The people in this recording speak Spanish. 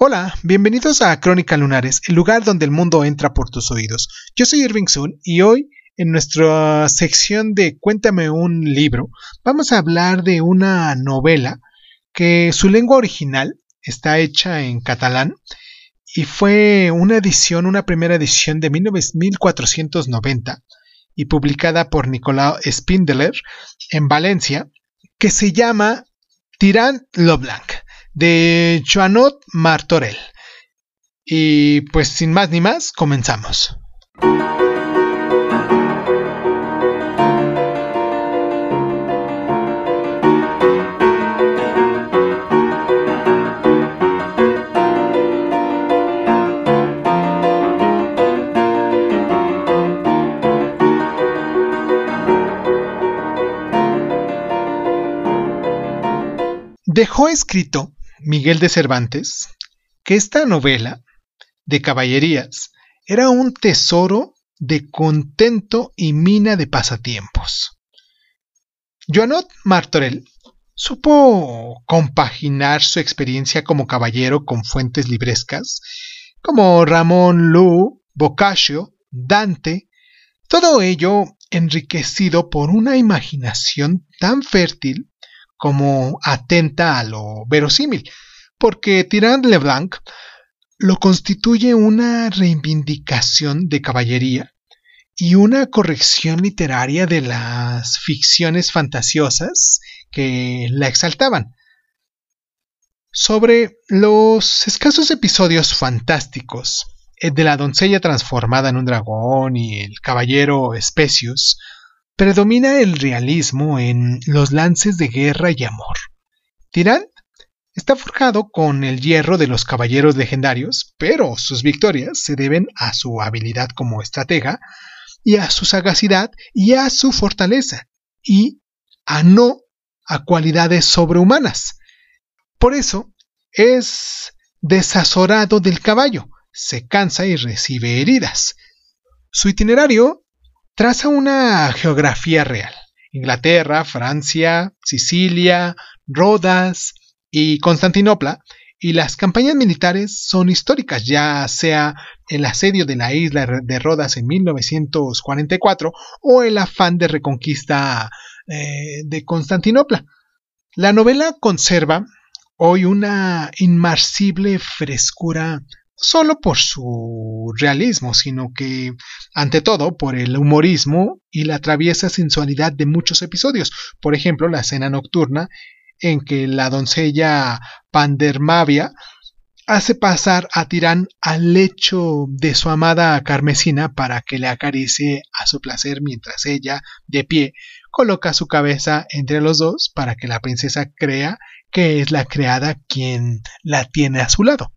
Hola, bienvenidos a Crónica Lunares, el lugar donde el mundo entra por tus oídos. Yo soy Irving Sun y hoy, en nuestra sección de Cuéntame un libro, vamos a hablar de una novela que su lengua original está hecha en catalán y fue una edición, una primera edición de 1490 y publicada por Nicolau Spindeler en Valencia, que se llama Tirant Loblanc de Joanot Martorell. Y pues sin más ni más, comenzamos. Dejó escrito Miguel de Cervantes que esta novela de caballerías era un tesoro de contento y mina de pasatiempos. Joanot Martorell supo compaginar su experiencia como caballero con fuentes librescas como Ramón Lu, Boccaccio, Dante, todo ello enriquecido por una imaginación tan fértil como atenta a lo verosímil, porque Tirant Leblanc lo constituye una reivindicación de caballería y una corrección literaria de las ficciones fantasiosas que la exaltaban. Sobre los escasos episodios fantásticos eh, de la doncella transformada en un dragón y el caballero Specius, predomina el realismo en los lances de guerra y amor. Tirant está forjado con el hierro de los caballeros legendarios, pero sus victorias se deben a su habilidad como estratega, y a su sagacidad y a su fortaleza, y a no a cualidades sobrehumanas. Por eso es desazorado del caballo, se cansa y recibe heridas. Su itinerario traza una geografía real. Inglaterra, Francia, Sicilia, Rodas y Constantinopla, y las campañas militares son históricas, ya sea el asedio de la isla de Rodas en 1944 o el afán de reconquista eh, de Constantinopla. La novela conserva hoy una inmarcible frescura solo por su realismo, sino que, ante todo, por el humorismo y la traviesa sensualidad de muchos episodios. Por ejemplo, la escena nocturna en que la doncella Pandermavia hace pasar a Tirán al lecho de su amada Carmesina para que le acaricie a su placer mientras ella, de pie, coloca su cabeza entre los dos para que la princesa crea que es la creada quien la tiene a su lado.